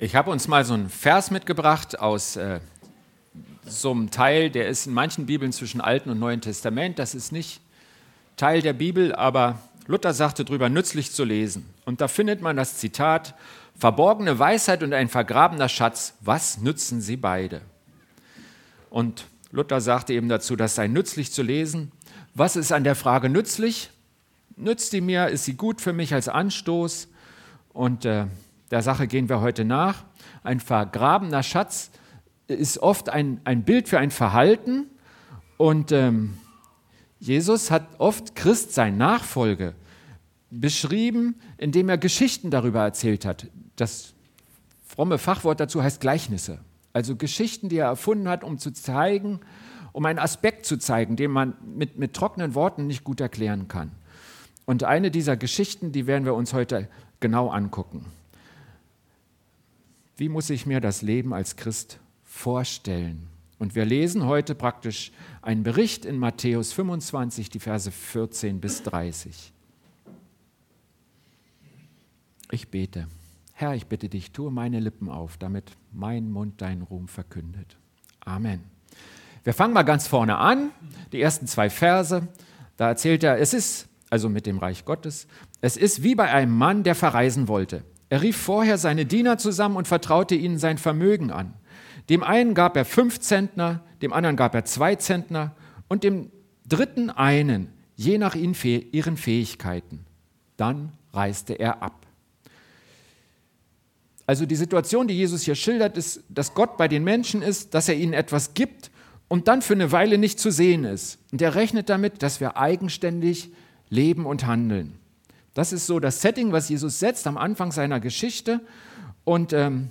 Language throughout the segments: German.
Ich habe uns mal so einen Vers mitgebracht aus äh, so einem Teil, der ist in manchen Bibeln zwischen Alten und Neuen Testament. Das ist nicht Teil der Bibel, aber Luther sagte darüber, nützlich zu lesen. Und da findet man das Zitat, verborgene Weisheit und ein vergrabener Schatz, was nützen sie beide? Und Luther sagte eben dazu, das sei nützlich zu lesen. Was ist an der Frage nützlich? Nützt die mir? Ist sie gut für mich als Anstoß? Und äh, der Sache gehen wir heute nach. Ein vergrabener Schatz ist oft ein, ein Bild für ein Verhalten. Und ähm, Jesus hat oft Christ sein Nachfolge beschrieben, indem er Geschichten darüber erzählt hat. Das fromme Fachwort dazu heißt Gleichnisse. Also Geschichten, die er erfunden hat, um zu zeigen, um einen Aspekt zu zeigen, den man mit, mit trockenen Worten nicht gut erklären kann. Und eine dieser Geschichten, die werden wir uns heute genau angucken. Wie muss ich mir das Leben als Christ vorstellen? Und wir lesen heute praktisch einen Bericht in Matthäus 25, die Verse 14 bis 30. Ich bete. Herr, ich bitte dich, tue meine Lippen auf, damit mein Mund deinen Ruhm verkündet. Amen. Wir fangen mal ganz vorne an, die ersten zwei Verse. Da erzählt er, es ist, also mit dem Reich Gottes, es ist wie bei einem Mann, der verreisen wollte. Er rief vorher seine Diener zusammen und vertraute ihnen sein Vermögen an. Dem einen gab er fünf Zentner, dem anderen gab er zwei Zentner und dem dritten einen, je nach ihren Fähigkeiten. Dann reiste er ab. Also die Situation, die Jesus hier schildert, ist, dass Gott bei den Menschen ist, dass er ihnen etwas gibt und dann für eine Weile nicht zu sehen ist. Und er rechnet damit, dass wir eigenständig leben und handeln. Das ist so das Setting, was Jesus setzt am Anfang seiner Geschichte. Und ähm,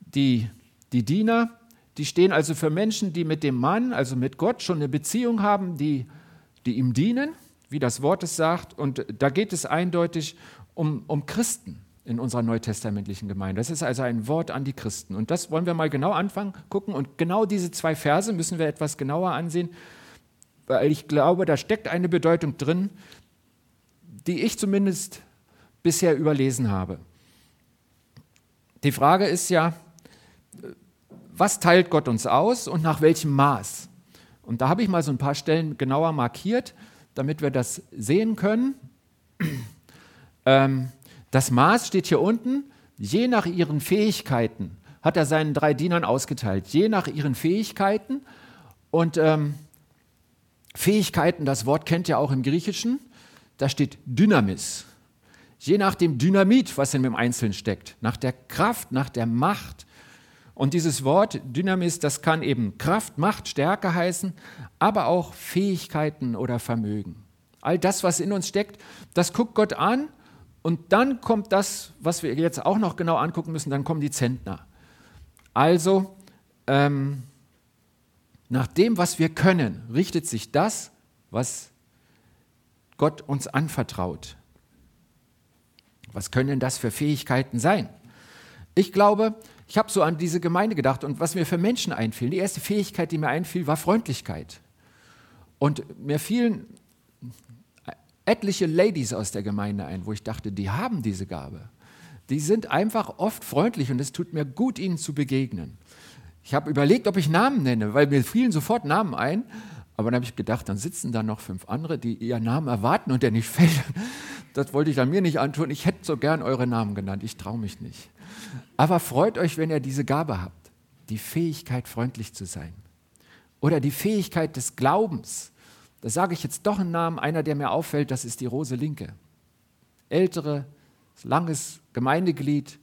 die, die Diener, die stehen also für Menschen, die mit dem Mann, also mit Gott, schon eine Beziehung haben, die, die ihm dienen, wie das Wort es sagt. Und da geht es eindeutig um, um Christen in unserer neutestamentlichen Gemeinde. Das ist also ein Wort an die Christen. Und das wollen wir mal genau anfangen, gucken. Und genau diese zwei Verse müssen wir etwas genauer ansehen, weil ich glaube, da steckt eine Bedeutung drin, die ich zumindest bisher überlesen habe. Die Frage ist ja, was teilt Gott uns aus und nach welchem Maß? Und da habe ich mal so ein paar Stellen genauer markiert, damit wir das sehen können. Ähm, das Maß steht hier unten, je nach ihren Fähigkeiten hat er seinen drei Dienern ausgeteilt, je nach ihren Fähigkeiten. Und ähm, Fähigkeiten, das Wort kennt ihr auch im Griechischen da steht Dynamis. Je nach dem Dynamit, was in dem Einzelnen steckt, nach der Kraft, nach der Macht. Und dieses Wort Dynamis, das kann eben Kraft, Macht, Stärke heißen, aber auch Fähigkeiten oder Vermögen. All das, was in uns steckt, das guckt Gott an und dann kommt das, was wir jetzt auch noch genau angucken müssen, dann kommen die Zentner. Also, ähm, nach dem, was wir können, richtet sich das, was Gott uns anvertraut. Was können das für Fähigkeiten sein? Ich glaube, ich habe so an diese Gemeinde gedacht und was mir für Menschen einfiel, die erste Fähigkeit, die mir einfiel, war Freundlichkeit. Und mir fielen etliche Ladies aus der Gemeinde ein, wo ich dachte, die haben diese Gabe. Die sind einfach oft freundlich und es tut mir gut, ihnen zu begegnen. Ich habe überlegt, ob ich Namen nenne, weil mir fielen sofort Namen ein, aber dann habe ich gedacht, dann sitzen da noch fünf andere, die ihren Namen erwarten und der nicht fällt. Das wollte ich dann mir nicht antun. Ich hätte so gern eure Namen genannt. Ich traue mich nicht. Aber freut euch, wenn ihr diese Gabe habt. Die Fähigkeit, freundlich zu sein. Oder die Fähigkeit des Glaubens. Da sage ich jetzt doch einen Namen. Einer, der mir auffällt, das ist die Rose Linke. Ältere, langes Gemeindeglied.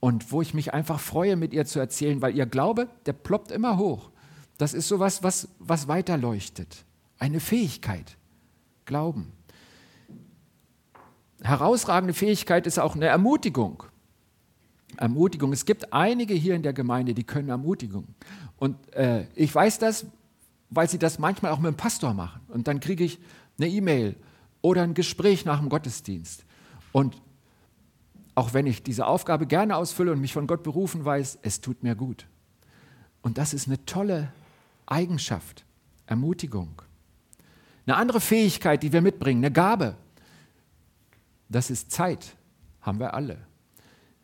Und wo ich mich einfach freue, mit ihr zu erzählen, weil ihr Glaube, der ploppt immer hoch. Das ist sowas, was, was weiterleuchtet. Eine Fähigkeit. Glauben. Herausragende Fähigkeit ist auch eine Ermutigung. Ermutigung. Es gibt einige hier in der Gemeinde, die können Ermutigung. Und äh, ich weiß das, weil sie das manchmal auch mit dem Pastor machen. Und dann kriege ich eine E-Mail oder ein Gespräch nach dem Gottesdienst. Und auch wenn ich diese Aufgabe gerne ausfülle und mich von Gott berufen weiß, es tut mir gut. Und das ist eine tolle Eigenschaft, Ermutigung. Eine andere Fähigkeit, die wir mitbringen, eine Gabe, das ist Zeit, haben wir alle.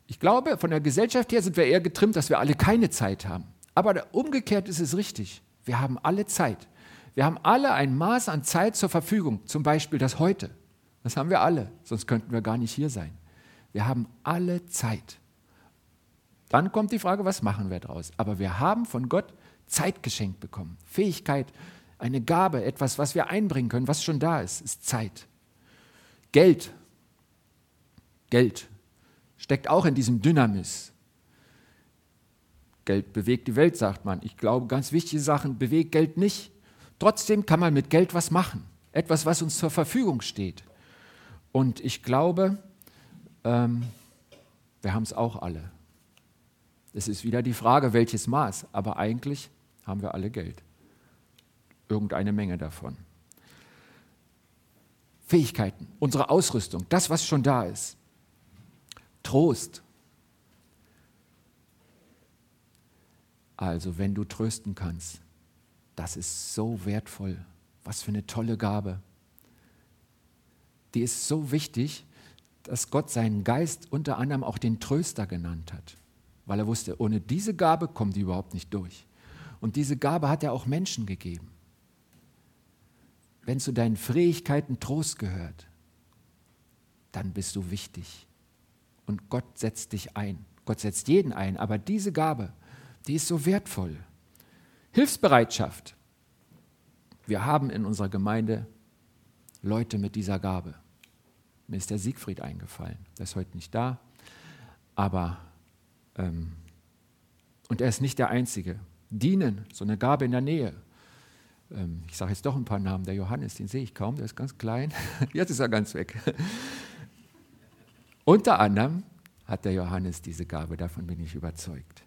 Ich glaube, von der Gesellschaft her sind wir eher getrimmt, dass wir alle keine Zeit haben. Aber umgekehrt ist es richtig. Wir haben alle Zeit. Wir haben alle ein Maß an Zeit zur Verfügung, zum Beispiel das heute. Das haben wir alle, sonst könnten wir gar nicht hier sein. Wir haben alle Zeit. Dann kommt die Frage, was machen wir daraus? Aber wir haben von Gott Zeit geschenkt bekommen. Fähigkeit, eine Gabe, etwas, was wir einbringen können, was schon da ist, ist Zeit. Geld. Geld steckt auch in diesem Dynamis. Geld bewegt die Welt, sagt man. Ich glaube, ganz wichtige Sachen bewegt Geld nicht. Trotzdem kann man mit Geld was machen. Etwas, was uns zur Verfügung steht. Und ich glaube, ähm, wir haben es auch alle. Es ist wieder die Frage, welches Maß. Aber eigentlich haben wir alle Geld. Irgendeine Menge davon. Fähigkeiten, unsere Ausrüstung, das, was schon da ist. Trost. Also, wenn du trösten kannst, das ist so wertvoll. Was für eine tolle Gabe. Die ist so wichtig, dass Gott seinen Geist unter anderem auch den Tröster genannt hat, weil er wusste, ohne diese Gabe kommen die überhaupt nicht durch. Und diese Gabe hat er auch Menschen gegeben. Wenn zu deinen Fähigkeiten Trost gehört, dann bist du wichtig. Und Gott setzt dich ein. Gott setzt jeden ein. Aber diese Gabe, die ist so wertvoll. Hilfsbereitschaft. Wir haben in unserer Gemeinde Leute mit dieser Gabe. Mir ist der Siegfried eingefallen. Der ist heute nicht da. Aber, ähm, und er ist nicht der Einzige. Dienen, so eine Gabe in der Nähe. Ähm, ich sage jetzt doch ein paar Namen. Der Johannes, den sehe ich kaum, der ist ganz klein. Jetzt ist er ganz weg. Unter anderem hat der Johannes diese Gabe, davon bin ich überzeugt,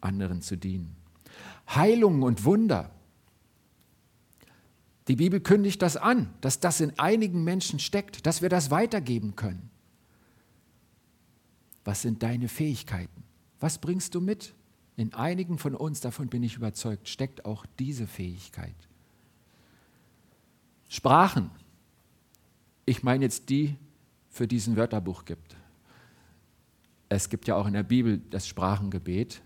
anderen zu dienen. Heilungen und Wunder. Die Bibel kündigt das an, dass das in einigen Menschen steckt, dass wir das weitergeben können. Was sind deine Fähigkeiten? Was bringst du mit? In einigen von uns, davon bin ich überzeugt, steckt auch diese Fähigkeit. Sprachen. Ich meine jetzt die, für diesen Wörterbuch gibt. Es gibt ja auch in der Bibel das Sprachengebet.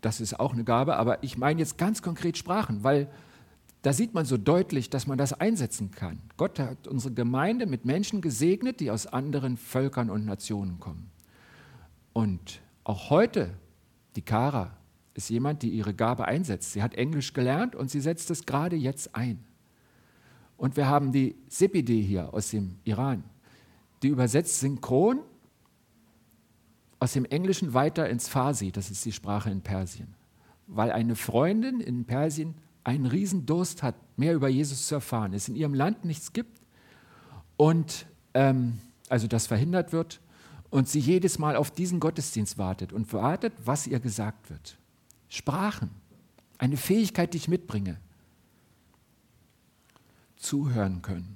Das ist auch eine Gabe, aber ich meine jetzt ganz konkret Sprachen, weil da sieht man so deutlich, dass man das einsetzen kann. Gott hat unsere Gemeinde mit Menschen gesegnet, die aus anderen Völkern und Nationen kommen. Und auch heute, die Kara ist jemand, die ihre Gabe einsetzt. Sie hat Englisch gelernt und sie setzt es gerade jetzt ein. Und wir haben die Sepide hier aus dem Iran, die übersetzt synchron aus dem Englischen weiter ins Farsi, das ist die Sprache in Persien, weil eine Freundin in Persien einen riesen Durst hat, mehr über Jesus zu erfahren, es in ihrem Land nichts gibt und ähm, also das verhindert wird und sie jedes Mal auf diesen Gottesdienst wartet und wartet, was ihr gesagt wird. Sprachen, eine Fähigkeit, die ich mitbringe. Zuhören können.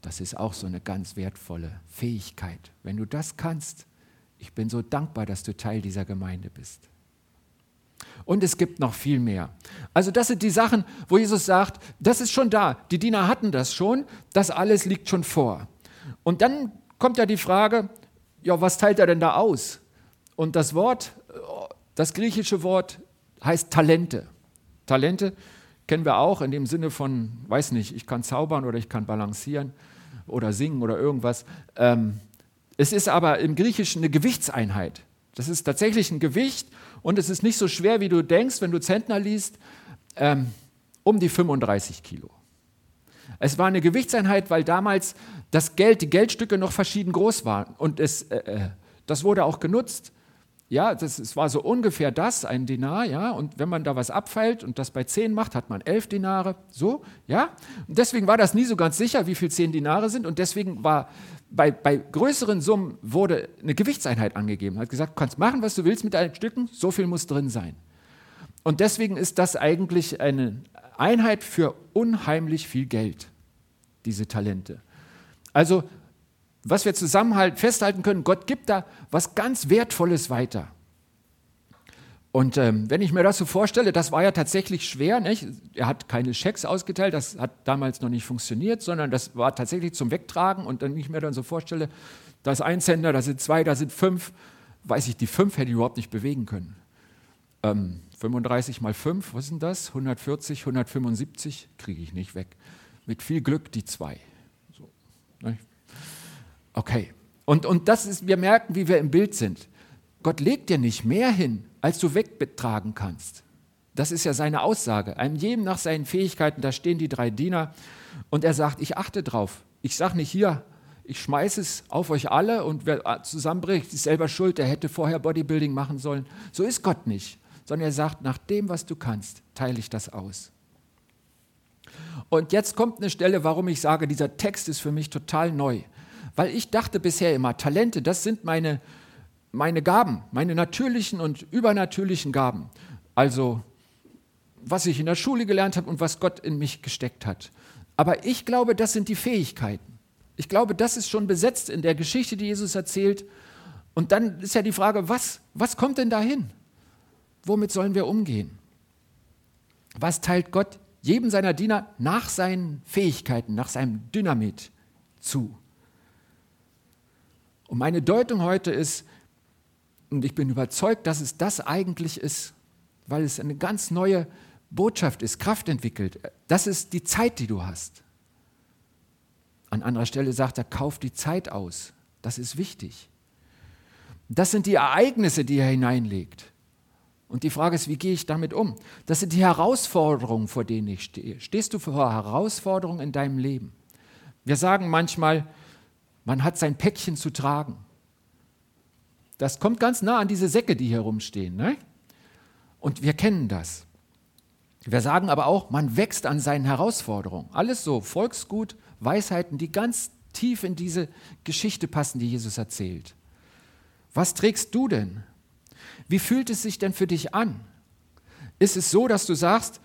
Das ist auch so eine ganz wertvolle Fähigkeit. Wenn du das kannst, ich bin so dankbar, dass du Teil dieser Gemeinde bist. Und es gibt noch viel mehr. Also das sind die Sachen, wo Jesus sagt, das ist schon da. Die Diener hatten das schon, das alles liegt schon vor. Und dann kommt ja die Frage, ja, was teilt er denn da aus? Und das Wort, das griechische Wort heißt Talente. Talente kennen wir auch in dem Sinne von, weiß nicht, ich kann zaubern oder ich kann balancieren oder singen oder irgendwas. Ähm, es ist aber im Griechischen eine Gewichtseinheit. Das ist tatsächlich ein Gewicht und es ist nicht so schwer, wie du denkst, wenn du Zentner liest, ähm, um die 35 Kilo. Es war eine Gewichtseinheit, weil damals das Geld, die Geldstücke noch verschieden groß waren und es, äh, äh das wurde auch genutzt ja, das, es war so ungefähr das, ein Dinar, ja, und wenn man da was abfeilt und das bei zehn macht, hat man elf Dinare, so, ja. Und deswegen war das nie so ganz sicher, wie viel zehn Dinare sind und deswegen war bei, bei größeren Summen wurde eine Gewichtseinheit angegeben. Hat gesagt, du kannst machen, was du willst mit deinen Stücken, so viel muss drin sein. Und deswegen ist das eigentlich eine Einheit für unheimlich viel Geld, diese Talente. Also was wir zusammen festhalten können, Gott gibt da was ganz Wertvolles weiter. Und ähm, wenn ich mir das so vorstelle, das war ja tatsächlich schwer. Nicht? Er hat keine Schecks ausgeteilt, das hat damals noch nicht funktioniert, sondern das war tatsächlich zum Wegtragen. Und wenn ich mir dann so vorstelle, Da ist ein Zentner, da sind zwei, da sind fünf. Weiß ich, die fünf hätte ich überhaupt nicht bewegen können. Ähm, 35 mal 5, was sind das? 140, 175 kriege ich nicht weg. Mit viel Glück die zwei. So, ne? Okay. Und, und das ist, wir merken, wie wir im Bild sind. Gott legt dir nicht mehr hin, als du wegbetragen kannst. Das ist ja seine Aussage. Einem jedem nach seinen Fähigkeiten, da stehen die drei Diener und er sagt, ich achte drauf. Ich sage nicht hier, ich schmeiße es auf euch alle und wer zusammenbricht, ist selber schuld, der hätte vorher Bodybuilding machen sollen. So ist Gott nicht, sondern er sagt, nach dem, was du kannst, teile ich das aus. Und jetzt kommt eine Stelle, warum ich sage, dieser Text ist für mich total neu. Weil ich dachte bisher immer, Talente, das sind meine, meine Gaben, meine natürlichen und übernatürlichen Gaben. Also was ich in der Schule gelernt habe und was Gott in mich gesteckt hat. Aber ich glaube, das sind die Fähigkeiten. Ich glaube, das ist schon besetzt in der Geschichte, die Jesus erzählt. Und dann ist ja die Frage, was, was kommt denn dahin? Womit sollen wir umgehen? Was teilt Gott jedem seiner Diener nach seinen Fähigkeiten, nach seinem Dynamit zu? Und meine Deutung heute ist, und ich bin überzeugt, dass es das eigentlich ist, weil es eine ganz neue Botschaft ist, Kraft entwickelt. Das ist die Zeit, die du hast. An anderer Stelle sagt er, kauf die Zeit aus. Das ist wichtig. Das sind die Ereignisse, die er hineinlegt. Und die Frage ist, wie gehe ich damit um? Das sind die Herausforderungen, vor denen ich stehe. Stehst du vor Herausforderungen in deinem Leben? Wir sagen manchmal, man hat sein Päckchen zu tragen. Das kommt ganz nah an diese Säcke, die hier rumstehen. Ne? Und wir kennen das. Wir sagen aber auch, man wächst an seinen Herausforderungen. Alles so, Volksgut, Weisheiten, die ganz tief in diese Geschichte passen, die Jesus erzählt. Was trägst du denn? Wie fühlt es sich denn für dich an? Ist es so, dass du sagst,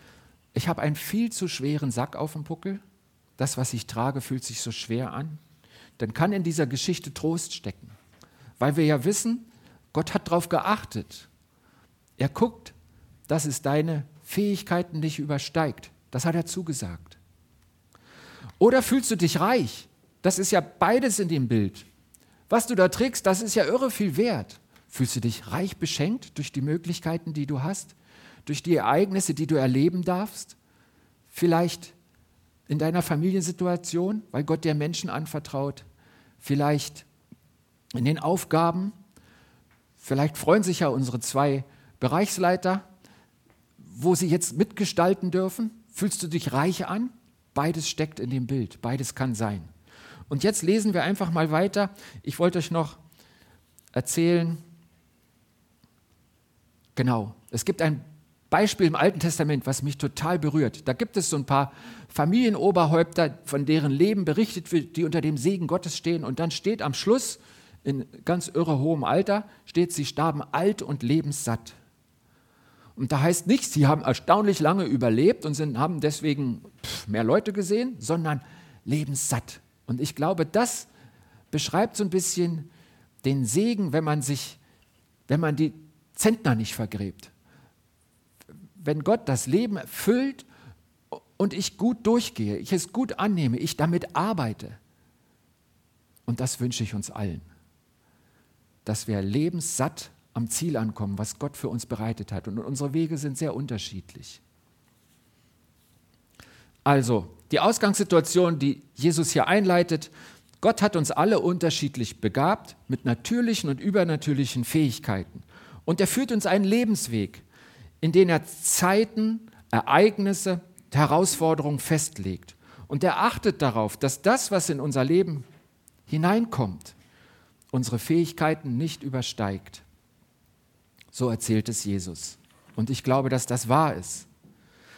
ich habe einen viel zu schweren Sack auf dem Puckel? Das, was ich trage, fühlt sich so schwer an? Dann kann in dieser Geschichte Trost stecken, weil wir ja wissen, Gott hat darauf geachtet. Er guckt, dass es deine Fähigkeiten nicht übersteigt. Das hat er zugesagt. Oder fühlst du dich reich? Das ist ja beides in dem Bild. Was du da trägst, das ist ja irre viel wert. Fühlst du dich reich beschenkt durch die Möglichkeiten, die du hast, durch die Ereignisse, die du erleben darfst? Vielleicht in deiner Familiensituation, weil Gott dir Menschen anvertraut, vielleicht in den Aufgaben. Vielleicht freuen sich ja unsere zwei Bereichsleiter wo sie jetzt mitgestalten dürfen? Fühlst du dich reich an? Beides steckt in dem Bild, beides kann sein. Und jetzt lesen wir einfach mal weiter. Ich wollte euch noch erzählen, genau, es gibt ein Beispiel im Alten Testament, was mich total berührt. Da gibt es so ein paar Familienoberhäupter, von deren Leben berichtet wird, die unter dem Segen Gottes stehen. Und dann steht am Schluss, in ganz irre hohem Alter, steht, sie starben alt und lebenssatt. Und da heißt nicht, sie haben erstaunlich lange überlebt und sind, haben deswegen mehr Leute gesehen, sondern lebenssatt. Und ich glaube, das beschreibt so ein bisschen den Segen, wenn man sich, wenn man die Zentner nicht vergräbt. Wenn Gott das Leben füllt und ich gut durchgehe, ich es gut annehme, ich damit arbeite. Und das wünsche ich uns allen, dass wir lebenssatt am Ziel ankommen, was Gott für uns bereitet hat. Und unsere Wege sind sehr unterschiedlich. Also, die Ausgangssituation, die Jesus hier einleitet, Gott hat uns alle unterschiedlich begabt mit natürlichen und übernatürlichen Fähigkeiten. Und er führt uns einen Lebensweg, in den er Zeiten, Ereignisse, Herausforderungen festlegt. Und er achtet darauf, dass das, was in unser Leben hineinkommt, unsere Fähigkeiten nicht übersteigt. So erzählt es Jesus. Und ich glaube, dass das wahr ist.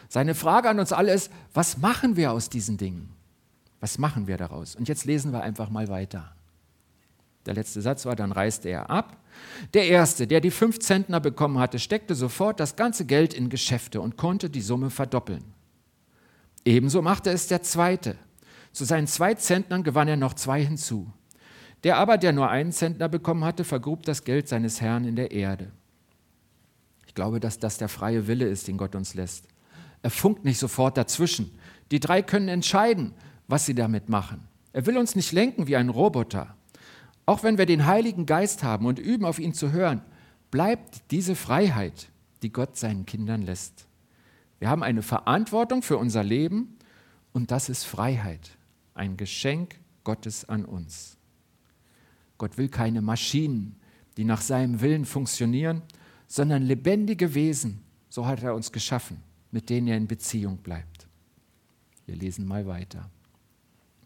Seine Frage an uns alle ist, was machen wir aus diesen Dingen? Was machen wir daraus? Und jetzt lesen wir einfach mal weiter. Der letzte Satz war, dann reiste er ab. Der Erste, der die fünf Zentner bekommen hatte, steckte sofort das ganze Geld in Geschäfte und konnte die Summe verdoppeln. Ebenso machte es der Zweite. Zu seinen zwei Zentnern gewann er noch zwei hinzu. Der aber, der nur einen Zentner bekommen hatte, vergrub das Geld seines Herrn in der Erde. Ich glaube, dass das der freie Wille ist, den Gott uns lässt. Er funkt nicht sofort dazwischen. Die drei können entscheiden, was sie damit machen. Er will uns nicht lenken wie ein Roboter. Auch wenn wir den Heiligen Geist haben und üben, auf ihn zu hören, bleibt diese Freiheit, die Gott seinen Kindern lässt. Wir haben eine Verantwortung für unser Leben und das ist Freiheit, ein Geschenk Gottes an uns. Gott will keine Maschinen, die nach seinem Willen funktionieren, sondern lebendige Wesen, so hat er uns geschaffen, mit denen er in Beziehung bleibt. Wir lesen mal weiter.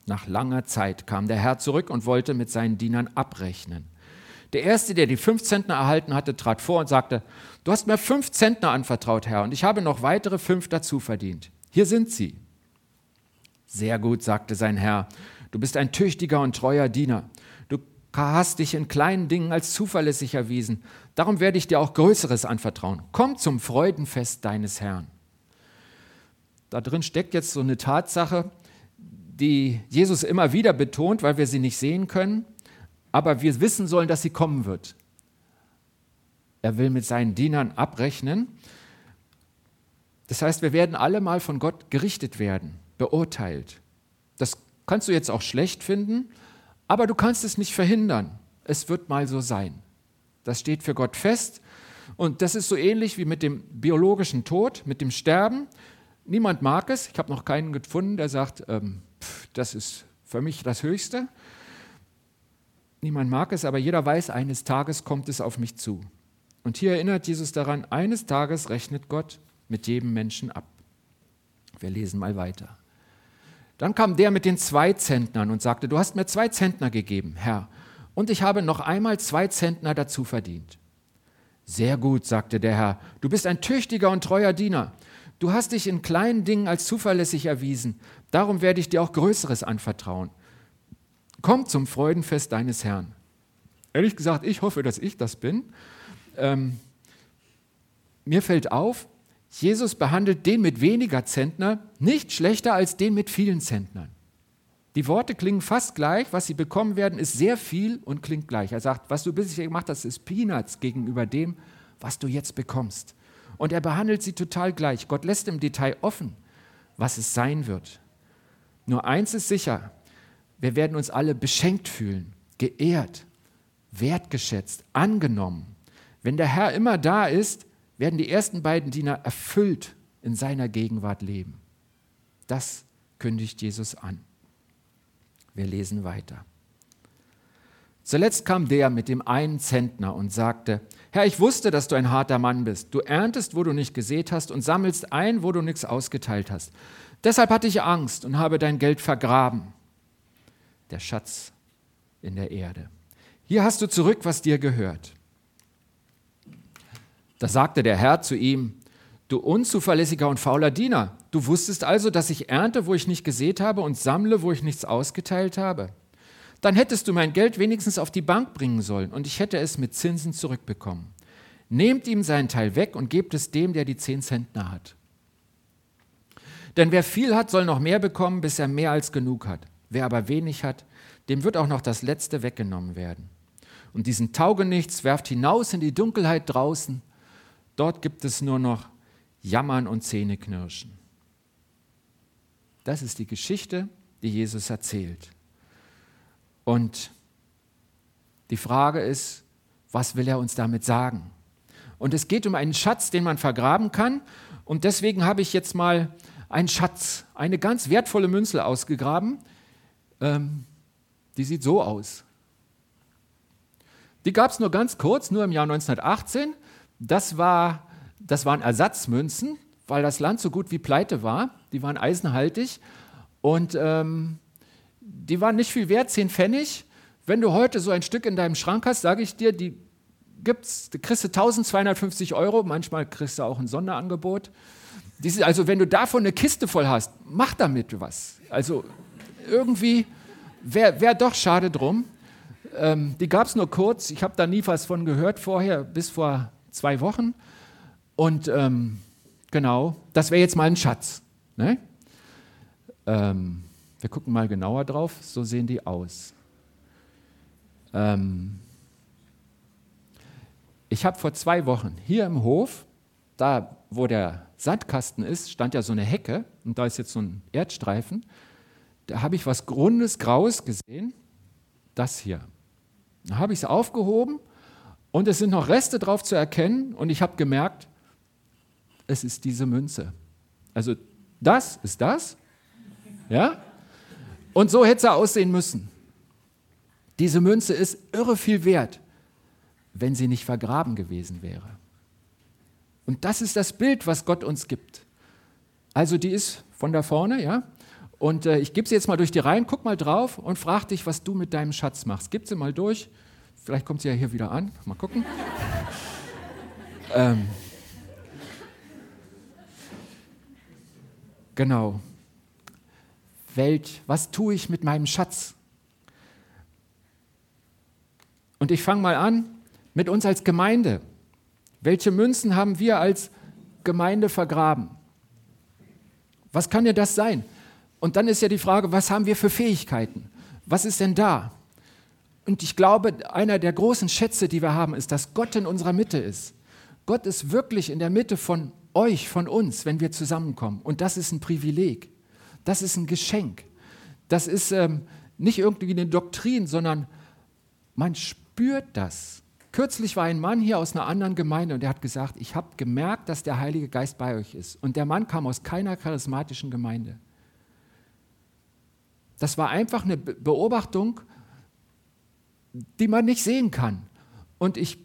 Nach langer Zeit kam der Herr zurück und wollte mit seinen Dienern abrechnen. Der erste, der die fünf Zentner erhalten hatte, trat vor und sagte, du hast mir fünf Zentner anvertraut, Herr, und ich habe noch weitere fünf dazu verdient. Hier sind sie. Sehr gut, sagte sein Herr, du bist ein tüchtiger und treuer Diener. Du hast dich in kleinen Dingen als zuverlässig erwiesen. Darum werde ich dir auch Größeres anvertrauen. Komm zum Freudenfest deines Herrn. Da drin steckt jetzt so eine Tatsache, die Jesus immer wieder betont, weil wir sie nicht sehen können aber wir wissen sollen, dass sie kommen wird. Er will mit seinen Dienern abrechnen. Das heißt, wir werden alle mal von Gott gerichtet werden, beurteilt. Das kannst du jetzt auch schlecht finden, aber du kannst es nicht verhindern. Es wird mal so sein. Das steht für Gott fest. Und das ist so ähnlich wie mit dem biologischen Tod, mit dem Sterben. Niemand mag es. Ich habe noch keinen gefunden, der sagt, ähm, das ist für mich das Höchste. Niemand mag es, aber jeder weiß, eines Tages kommt es auf mich zu. Und hier erinnert Jesus daran, eines Tages rechnet Gott mit jedem Menschen ab. Wir lesen mal weiter. Dann kam der mit den zwei Zentnern und sagte, du hast mir zwei Zentner gegeben, Herr, und ich habe noch einmal zwei Zentner dazu verdient. Sehr gut, sagte der Herr, du bist ein tüchtiger und treuer Diener. Du hast dich in kleinen Dingen als zuverlässig erwiesen, darum werde ich dir auch Größeres anvertrauen. Komm zum Freudenfest deines Herrn. Ehrlich gesagt, ich hoffe, dass ich das bin. Ähm, mir fällt auf, Jesus behandelt den mit weniger Zentner nicht schlechter als den mit vielen Zentnern. Die Worte klingen fast gleich, was sie bekommen werden, ist sehr viel und klingt gleich. Er sagt, was du bisher gemacht hast, ist Peanuts gegenüber dem, was du jetzt bekommst. Und er behandelt sie total gleich. Gott lässt im Detail offen, was es sein wird. Nur eins ist sicher, wir werden uns alle beschenkt fühlen, geehrt, wertgeschätzt, angenommen. Wenn der Herr immer da ist, werden die ersten beiden Diener erfüllt in seiner Gegenwart leben. Das kündigt Jesus an. Wir lesen weiter. Zuletzt kam der mit dem einen Zentner und sagte, Herr, ich wusste, dass du ein harter Mann bist. Du erntest, wo du nicht gesät hast und sammelst ein, wo du nichts ausgeteilt hast. Deshalb hatte ich Angst und habe dein Geld vergraben der Schatz in der Erde. Hier hast du zurück, was dir gehört. Da sagte der Herr zu ihm, du unzuverlässiger und fauler Diener, du wusstest also, dass ich ernte, wo ich nicht gesät habe und sammle, wo ich nichts ausgeteilt habe. Dann hättest du mein Geld wenigstens auf die Bank bringen sollen und ich hätte es mit Zinsen zurückbekommen. Nehmt ihm seinen Teil weg und gebt es dem, der die zehn Zentner hat. Denn wer viel hat, soll noch mehr bekommen, bis er mehr als genug hat. Wer aber wenig hat, dem wird auch noch das Letzte weggenommen werden. Und diesen Taugenichts werft hinaus in die Dunkelheit draußen. Dort gibt es nur noch Jammern und Zähneknirschen. Das ist die Geschichte, die Jesus erzählt. Und die Frage ist, was will er uns damit sagen? Und es geht um einen Schatz, den man vergraben kann. Und deswegen habe ich jetzt mal einen Schatz, eine ganz wertvolle Münze ausgegraben, ähm, die sieht so aus. Die gab es nur ganz kurz, nur im Jahr 1918. Das, war, das waren Ersatzmünzen, weil das Land so gut wie pleite war. Die waren eisenhaltig und ähm, die waren nicht viel wert, 10 Pfennig. Wenn du heute so ein Stück in deinem Schrank hast, sage ich dir, die gibt's, da kriegst du 1250 Euro, manchmal kriegst du auch ein Sonderangebot. Also wenn du davon eine Kiste voll hast, mach damit was. Also irgendwie wäre wär doch schade drum. Ähm, die gab es nur kurz. Ich habe da nie was von gehört vorher, bis vor zwei Wochen. Und ähm, genau, das wäre jetzt mal ein Schatz. Ne? Ähm, wir gucken mal genauer drauf. So sehen die aus. Ähm, ich habe vor zwei Wochen hier im Hof, da wo der Sandkasten ist, stand ja so eine Hecke und da ist jetzt so ein Erdstreifen da habe ich was Grundes Graues gesehen. Das hier. Dann habe ich es aufgehoben und es sind noch Reste drauf zu erkennen und ich habe gemerkt, es ist diese Münze. Also das ist das. Ja? Und so hätte es aussehen müssen. Diese Münze ist irre viel wert, wenn sie nicht vergraben gewesen wäre. Und das ist das Bild, was Gott uns gibt. Also die ist von da vorne, ja. Und äh, ich gebe sie jetzt mal durch die Reihen, guck mal drauf und frag dich, was du mit deinem Schatz machst. Gib sie mal durch. Vielleicht kommt sie ja hier wieder an. Mal gucken. ähm, genau. Welt, was tue ich mit meinem Schatz? Und ich fange mal an mit uns als Gemeinde. Welche Münzen haben wir als Gemeinde vergraben? Was kann dir das sein? Und dann ist ja die Frage, was haben wir für Fähigkeiten? Was ist denn da? Und ich glaube, einer der großen Schätze, die wir haben, ist, dass Gott in unserer Mitte ist. Gott ist wirklich in der Mitte von euch, von uns, wenn wir zusammenkommen. Und das ist ein Privileg. Das ist ein Geschenk. Das ist ähm, nicht irgendwie eine Doktrin, sondern man spürt das. Kürzlich war ein Mann hier aus einer anderen Gemeinde und der hat gesagt, ich habe gemerkt, dass der Heilige Geist bei euch ist. Und der Mann kam aus keiner charismatischen Gemeinde. Das war einfach eine Beobachtung, die man nicht sehen kann. Und ich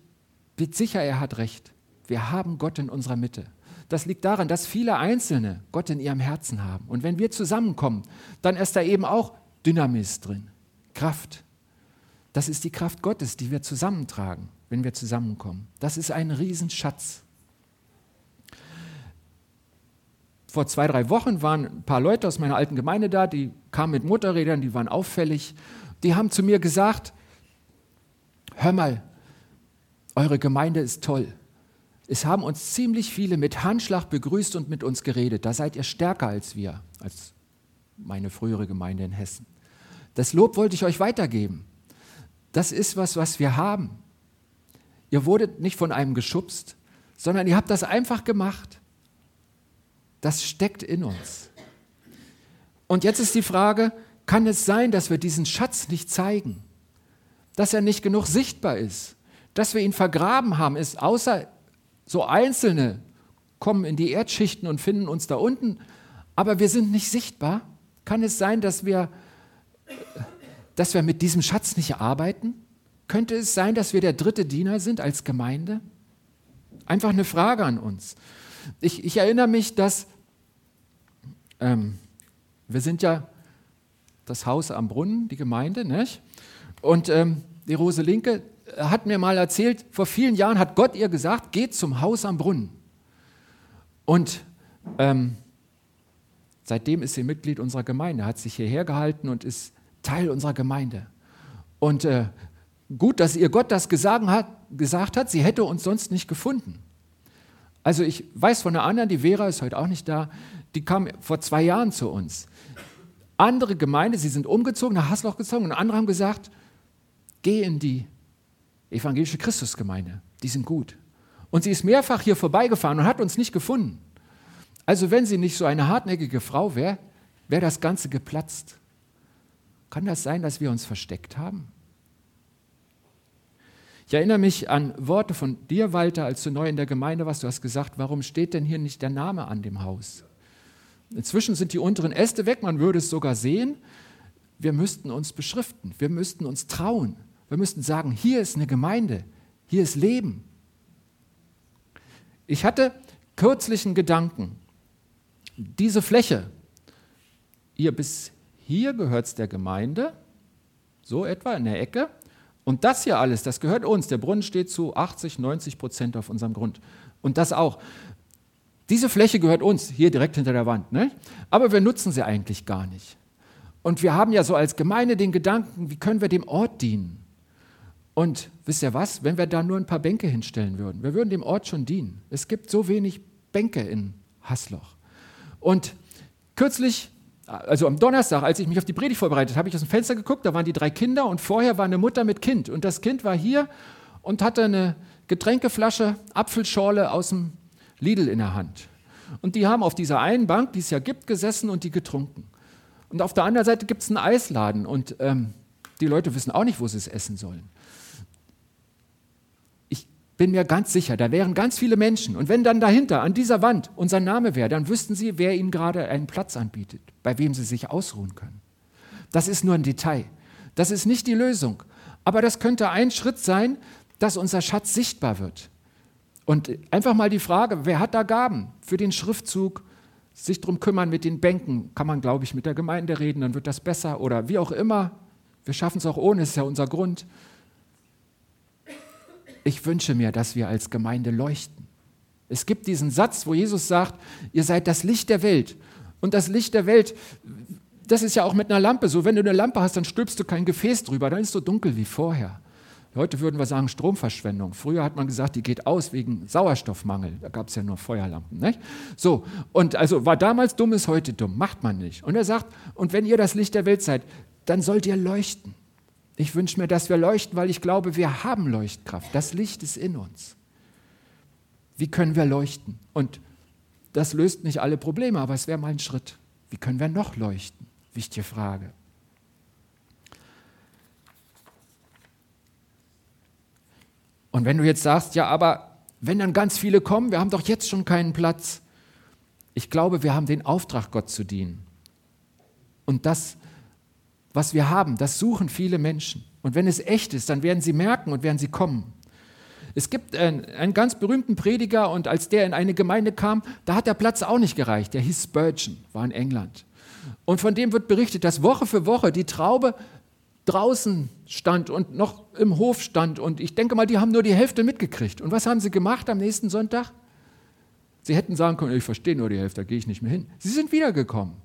bin sicher, er hat recht. Wir haben Gott in unserer Mitte. Das liegt daran, dass viele Einzelne Gott in ihrem Herzen haben. Und wenn wir zusammenkommen, dann ist da eben auch Dynamis drin, Kraft. Das ist die Kraft Gottes, die wir zusammentragen, wenn wir zusammenkommen. Das ist ein Riesenschatz. Vor zwei, drei Wochen waren ein paar Leute aus meiner alten Gemeinde da, die kamen mit Motorrädern, die waren auffällig. Die haben zu mir gesagt, hör mal, eure Gemeinde ist toll. Es haben uns ziemlich viele mit Handschlag begrüßt und mit uns geredet. Da seid ihr stärker als wir, als meine frühere Gemeinde in Hessen. Das Lob wollte ich euch weitergeben. Das ist was, was wir haben. Ihr wurdet nicht von einem geschubst, sondern ihr habt das einfach gemacht. Das steckt in uns. Und jetzt ist die Frage, kann es sein, dass wir diesen Schatz nicht zeigen? Dass er nicht genug sichtbar ist? Dass wir ihn vergraben haben, ist außer so Einzelne kommen in die Erdschichten und finden uns da unten, aber wir sind nicht sichtbar. Kann es sein, dass wir, dass wir mit diesem Schatz nicht arbeiten? Könnte es sein, dass wir der dritte Diener sind als Gemeinde? Einfach eine Frage an uns. Ich, ich erinnere mich, dass ähm, wir sind ja das Haus am Brunnen, die Gemeinde, nicht? Und ähm, die Rose Linke, hat mir mal erzählt, vor vielen Jahren hat Gott ihr gesagt, geht zum Haus am Brunnen. Und ähm, seitdem ist sie Mitglied unserer Gemeinde, hat sich hierher gehalten und ist Teil unserer Gemeinde. Und äh, gut, dass ihr Gott das gesagt hat, sie hätte uns sonst nicht gefunden. Also ich weiß von einer anderen, die Vera ist heute auch nicht da, die kam vor zwei Jahren zu uns. Andere Gemeinde, sie sind umgezogen, nach Hasloch gezogen und andere haben gesagt, geh in die evangelische Christusgemeinde. Die sind gut. Und sie ist mehrfach hier vorbeigefahren und hat uns nicht gefunden. Also wenn sie nicht so eine hartnäckige Frau wäre, wäre das Ganze geplatzt. Kann das sein, dass wir uns versteckt haben? Ich erinnere mich an Worte von dir, Walter, als du neu in der Gemeinde warst. Du hast gesagt, warum steht denn hier nicht der Name an dem Haus? Inzwischen sind die unteren Äste weg, man würde es sogar sehen. Wir müssten uns beschriften, wir müssten uns trauen. Wir müssten sagen, hier ist eine Gemeinde, hier ist Leben. Ich hatte kürzlichen Gedanken. Diese Fläche, ihr bis hier gehört es der Gemeinde, so etwa in der Ecke. Und das hier alles, das gehört uns. Der Brunnen steht zu 80, 90 Prozent auf unserem Grund. Und das auch. Diese Fläche gehört uns, hier direkt hinter der Wand. Ne? Aber wir nutzen sie eigentlich gar nicht. Und wir haben ja so als Gemeinde den Gedanken, wie können wir dem Ort dienen? Und wisst ihr was, wenn wir da nur ein paar Bänke hinstellen würden, wir würden dem Ort schon dienen. Es gibt so wenig Bänke in Hasloch. Und kürzlich, also am Donnerstag, als ich mich auf die Predigt vorbereitet habe, ich aus dem Fenster geguckt, da waren die drei Kinder und vorher war eine Mutter mit Kind. Und das Kind war hier und hatte eine Getränkeflasche, Apfelschorle aus dem Lidl in der Hand. Und die haben auf dieser einen Bank, die es ja gibt, gesessen und die getrunken. Und auf der anderen Seite gibt es einen Eisladen und ähm, die Leute wissen auch nicht, wo sie es essen sollen. Bin mir ganz sicher, da wären ganz viele Menschen. Und wenn dann dahinter an dieser Wand unser Name wäre, dann wüssten sie, wer ihnen gerade einen Platz anbietet, bei wem sie sich ausruhen können. Das ist nur ein Detail. Das ist nicht die Lösung. Aber das könnte ein Schritt sein, dass unser Schatz sichtbar wird. Und einfach mal die Frage, wer hat da Gaben für den Schriftzug, sich darum kümmern mit den Bänken, kann man, glaube ich, mit der Gemeinde reden, dann wird das besser oder wie auch immer. Wir schaffen es auch ohne, ist ja unser Grund. Ich wünsche mir, dass wir als Gemeinde leuchten. Es gibt diesen Satz, wo Jesus sagt, ihr seid das Licht der Welt. Und das Licht der Welt, das ist ja auch mit einer Lampe so. Wenn du eine Lampe hast, dann stülpst du kein Gefäß drüber, dann ist so dunkel wie vorher. Heute würden wir sagen Stromverschwendung. Früher hat man gesagt, die geht aus wegen Sauerstoffmangel. Da gab es ja nur Feuerlampen. Nicht? So, und also war damals dumm, ist heute dumm. Macht man nicht. Und er sagt, und wenn ihr das Licht der Welt seid, dann sollt ihr leuchten. Ich wünsche mir, dass wir leuchten, weil ich glaube, wir haben Leuchtkraft. Das Licht ist in uns. Wie können wir leuchten? Und das löst nicht alle Probleme, aber es wäre mal ein Schritt. Wie können wir noch leuchten? Wichtige Frage. Und wenn du jetzt sagst, ja, aber wenn dann ganz viele kommen, wir haben doch jetzt schon keinen Platz. Ich glaube, wir haben den Auftrag, Gott zu dienen. Und das, was wir haben, das suchen viele Menschen. Und wenn es echt ist, dann werden sie merken und werden sie kommen. Es gibt einen, einen, ganz berühmten Prediger und als der in eine Gemeinde kam, da hat der Platz auch nicht gereicht. Der hieß Spurgeon, war in England. Und von dem wird berichtet, dass Woche für Woche die Traube draußen stand und noch im Hof stand. Und ich denke mal, die haben nur die Hälfte mitgekriegt. Und was haben sie gemacht am nächsten Sonntag? Sie hätten sagen können, ich verstehe nur die Hälfte, da gehe ich nicht mehr hin. Sie sind wiedergekommen,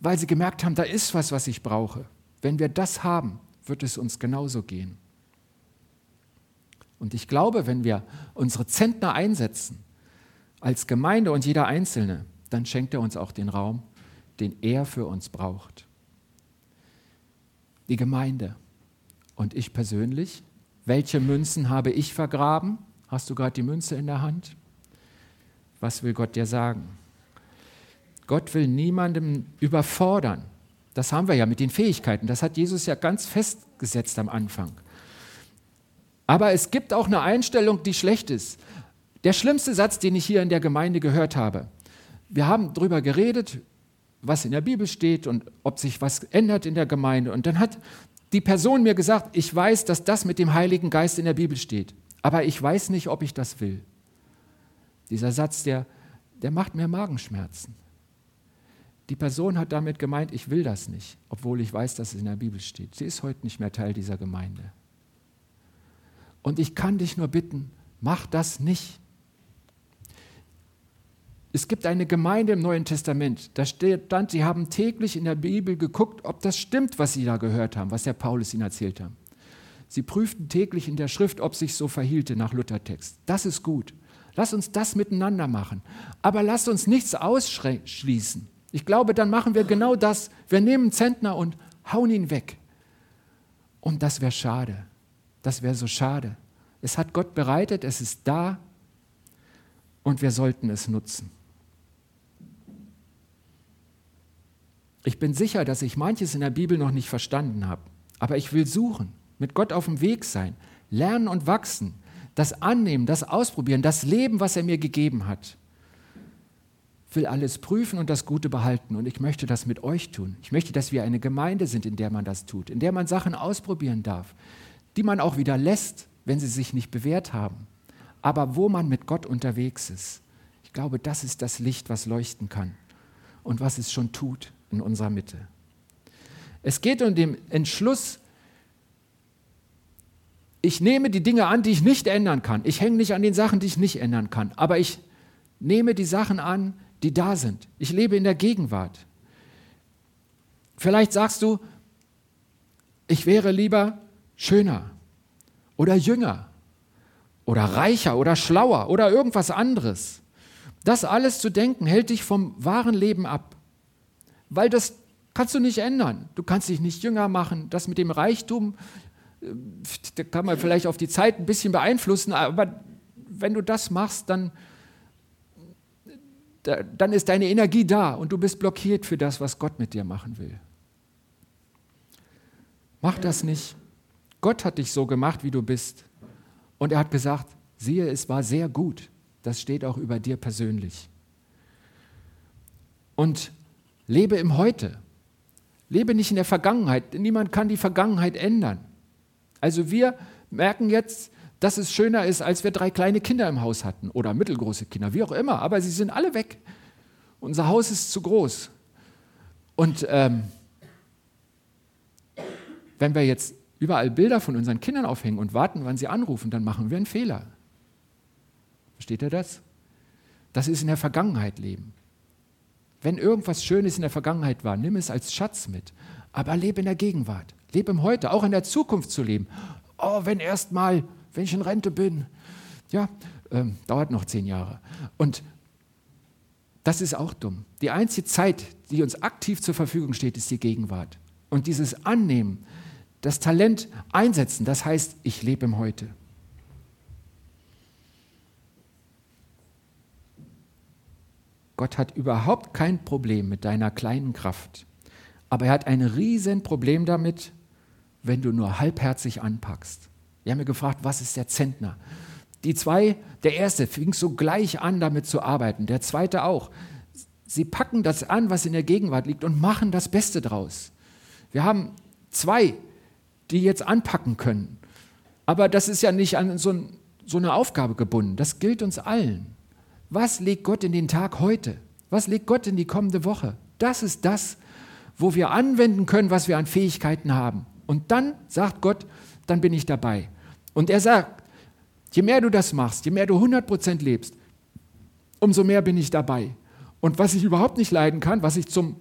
weil sie gemerkt haben, da ist was, was ich brauche. Wenn wir das haben, wird es uns genauso gehen. Und ich glaube, wenn wir unsere Zentner einsetzen, als Gemeinde und jeder Einzelne, dann schenkt er uns auch den Raum, den er für uns braucht die Gemeinde. Und ich persönlich, welche Münzen habe ich vergraben? Hast du gerade die Münze in der Hand? Was will Gott dir sagen? Gott will niemandem überfordern. Das haben wir ja mit den Fähigkeiten. Das hat Jesus ja ganz festgesetzt am Anfang. Aber es gibt auch eine Einstellung, die schlecht ist. Der schlimmste Satz, den ich hier in der Gemeinde gehört habe. Wir haben darüber geredet, was in der Bibel steht und ob sich was ändert in der Gemeinde. Und dann hat die Person mir gesagt, ich weiß, dass das mit dem Heiligen Geist in der Bibel steht, aber ich weiß nicht, ob ich das will. Dieser Satz, der, der macht mir Magenschmerzen. Die Person hat damit gemeint, ich will das nicht, obwohl ich weiß, dass es in der Bibel steht. Sie ist heute nicht mehr Teil dieser Gemeinde. Und ich kann dich nur bitten, mach das nicht. Es gibt eine Gemeinde im Neuen Testament, da stand, sie haben täglich in der Bibel geguckt, ob das stimmt, was sie da gehört haben, was der Paulus ihnen erzählt hat. Sie prüften täglich in der Schrift, ob sich so verhielte nach Luthertext. Das ist gut. Lass uns das miteinander machen. Aber lass uns nichts ausschließen. Ich glaube, dann machen wir genau das. Wir nehmen Zentner und hauen ihn weg. Und das wäre schade. Das wäre so schade. Es hat Gott bereitet, es ist da und wir sollten es nutzen. Ich bin sicher, dass ich manches in der Bibel noch nicht verstanden habe, aber ich will suchen, mit Gott auf dem Weg sein, lernen und wachsen, das annehmen, das ausprobieren, das Leben, was er mir gegeben hat. Will alles prüfen und das Gute behalten und ich möchte das mit euch tun. Ich möchte, dass wir eine Gemeinde sind, in der man das tut, in der man Sachen ausprobieren darf, die man auch wieder lässt, wenn sie sich nicht bewährt haben, aber wo man mit Gott unterwegs ist. Ich glaube, das ist das Licht, was leuchten kann und was es schon tut in unserer Mitte. Es geht um den Entschluss, ich nehme die Dinge an, die ich nicht ändern kann. Ich hänge nicht an den Sachen, die ich nicht ändern kann. Aber ich nehme die Sachen an, die da sind. Ich lebe in der Gegenwart. Vielleicht sagst du, ich wäre lieber schöner oder jünger oder reicher oder schlauer oder irgendwas anderes. Das alles zu denken hält dich vom wahren Leben ab weil das kannst du nicht ändern. Du kannst dich nicht jünger machen. Das mit dem Reichtum, äh, da kann man vielleicht auf die Zeit ein bisschen beeinflussen, aber wenn du das machst, dann, dann ist deine Energie da und du bist blockiert für das, was Gott mit dir machen will. Mach das nicht. Gott hat dich so gemacht, wie du bist. Und er hat gesagt, Siehe, es war sehr gut. Das steht auch über dir persönlich. Und lebe im Heute. Lebe nicht in der Vergangenheit. Niemand kann die Vergangenheit ändern. Also wir merken jetzt, dass es schöner ist, als wir drei kleine Kinder im Haus hatten oder mittelgroße Kinder, wie auch immer. Aber sie sind alle weg. Unser Haus ist zu groß. Und ähm, wenn wir jetzt überall Bilder von unseren Kindern aufhängen und warten, wann sie anrufen, dann machen wir einen Fehler. Versteht ihr das? Das ist in der Vergangenheit leben. Wenn irgendwas Schönes in der Vergangenheit war, nimm es als Schatz mit. Aber lebe in der Gegenwart. Lebe im Heute, auch in der Zukunft zu leben. Oh, wenn erst mal, wenn ich in Rente bin. Ja, ähm, dauert noch zehn Jahre. Und das ist auch dumm. Die einzige Zeit, die uns aktiv zur Verfügung steht, ist die Gegenwart. Und dieses Annehmen, das Talent einsetzen, das heißt, ich lebe im Heute. Gott hat überhaupt kein Problem mit deiner kleinen Kraft, aber er hat ein Riesenproblem damit, wenn du nur halbherzig anpackst. Wir haben mir gefragt, was ist der Zentner? Die zwei, der erste fing so gleich an, damit zu arbeiten, der zweite auch. Sie packen das an, was in der Gegenwart liegt und machen das Beste draus. Wir haben zwei, die jetzt anpacken können. Aber das ist ja nicht an so, so eine Aufgabe gebunden. Das gilt uns allen. Was legt Gott in den Tag heute? Was legt Gott in die kommende Woche? Das ist das, wo wir anwenden können, was wir an Fähigkeiten haben. Und dann sagt Gott, dann bin ich dabei. Und er sagt, je mehr du das machst, je mehr du 100% lebst, umso mehr bin ich dabei. Und was ich überhaupt nicht leiden kann, was ich zum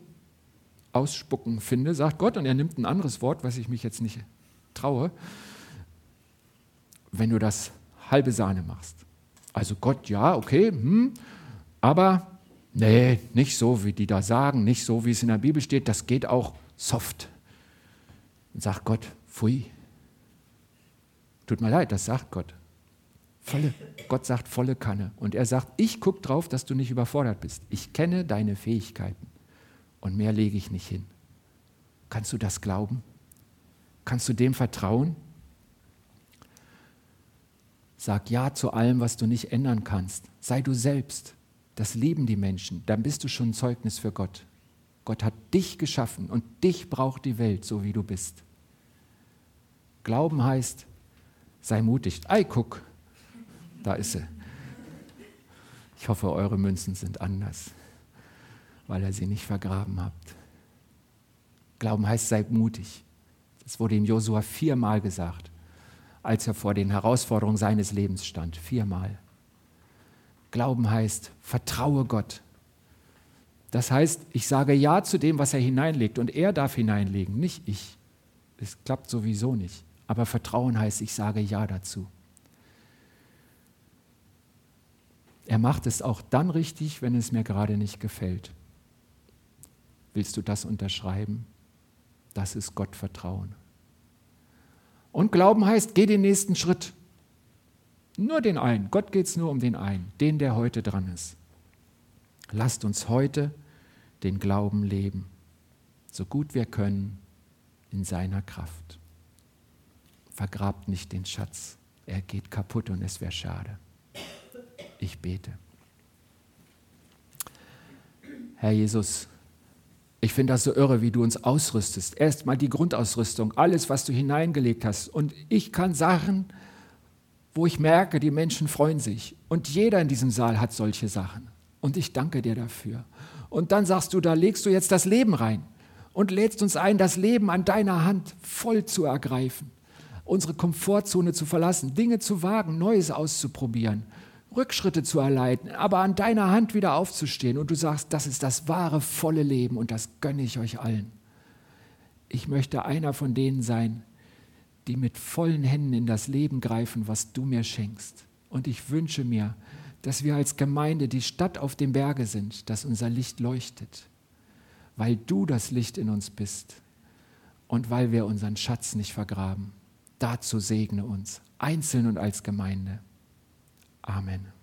Ausspucken finde, sagt Gott, und er nimmt ein anderes Wort, was ich mich jetzt nicht traue, wenn du das halbe Sahne machst. Also Gott, ja, okay, hm, aber nee, nicht so, wie die da sagen, nicht so, wie es in der Bibel steht, das geht auch soft. Und sagt Gott, pfui. Tut mir leid, das sagt Gott. Volle, Gott sagt volle Kanne. Und er sagt, ich gucke drauf, dass du nicht überfordert bist. Ich kenne deine Fähigkeiten und mehr lege ich nicht hin. Kannst du das glauben? Kannst du dem vertrauen? Sag Ja zu allem, was du nicht ändern kannst. Sei du selbst. Das lieben die Menschen. Dann bist du schon ein Zeugnis für Gott. Gott hat dich geschaffen und dich braucht die Welt, so wie du bist. Glauben heißt, sei mutig. Ei, guck, da ist sie. Ich hoffe, eure Münzen sind anders, weil ihr sie nicht vergraben habt. Glauben heißt, sei mutig. Das wurde ihm Josua viermal gesagt als er vor den Herausforderungen seines Lebens stand. Viermal. Glauben heißt, vertraue Gott. Das heißt, ich sage Ja zu dem, was er hineinlegt und er darf hineinlegen, nicht ich. Es klappt sowieso nicht. Aber Vertrauen heißt, ich sage Ja dazu. Er macht es auch dann richtig, wenn es mir gerade nicht gefällt. Willst du das unterschreiben? Das ist Gott Vertrauen. Und Glauben heißt, geh den nächsten Schritt. Nur den einen. Gott geht es nur um den einen, den, der heute dran ist. Lasst uns heute den Glauben leben, so gut wir können, in seiner Kraft. Vergrabt nicht den Schatz, er geht kaputt und es wäre schade. Ich bete. Herr Jesus, ich finde das so irre, wie du uns ausrüstest. Erstmal die Grundausrüstung, alles, was du hineingelegt hast. Und ich kann Sachen, wo ich merke, die Menschen freuen sich. Und jeder in diesem Saal hat solche Sachen. Und ich danke dir dafür. Und dann sagst du, da legst du jetzt das Leben rein und lädst uns ein, das Leben an deiner Hand voll zu ergreifen, unsere Komfortzone zu verlassen, Dinge zu wagen, Neues auszuprobieren Rückschritte zu erleiden, aber an deiner Hand wieder aufzustehen und du sagst, das ist das wahre, volle Leben und das gönne ich euch allen. Ich möchte einer von denen sein, die mit vollen Händen in das Leben greifen, was du mir schenkst. Und ich wünsche mir, dass wir als Gemeinde die Stadt auf dem Berge sind, dass unser Licht leuchtet, weil du das Licht in uns bist und weil wir unseren Schatz nicht vergraben. Dazu segne uns, einzeln und als Gemeinde. Amen.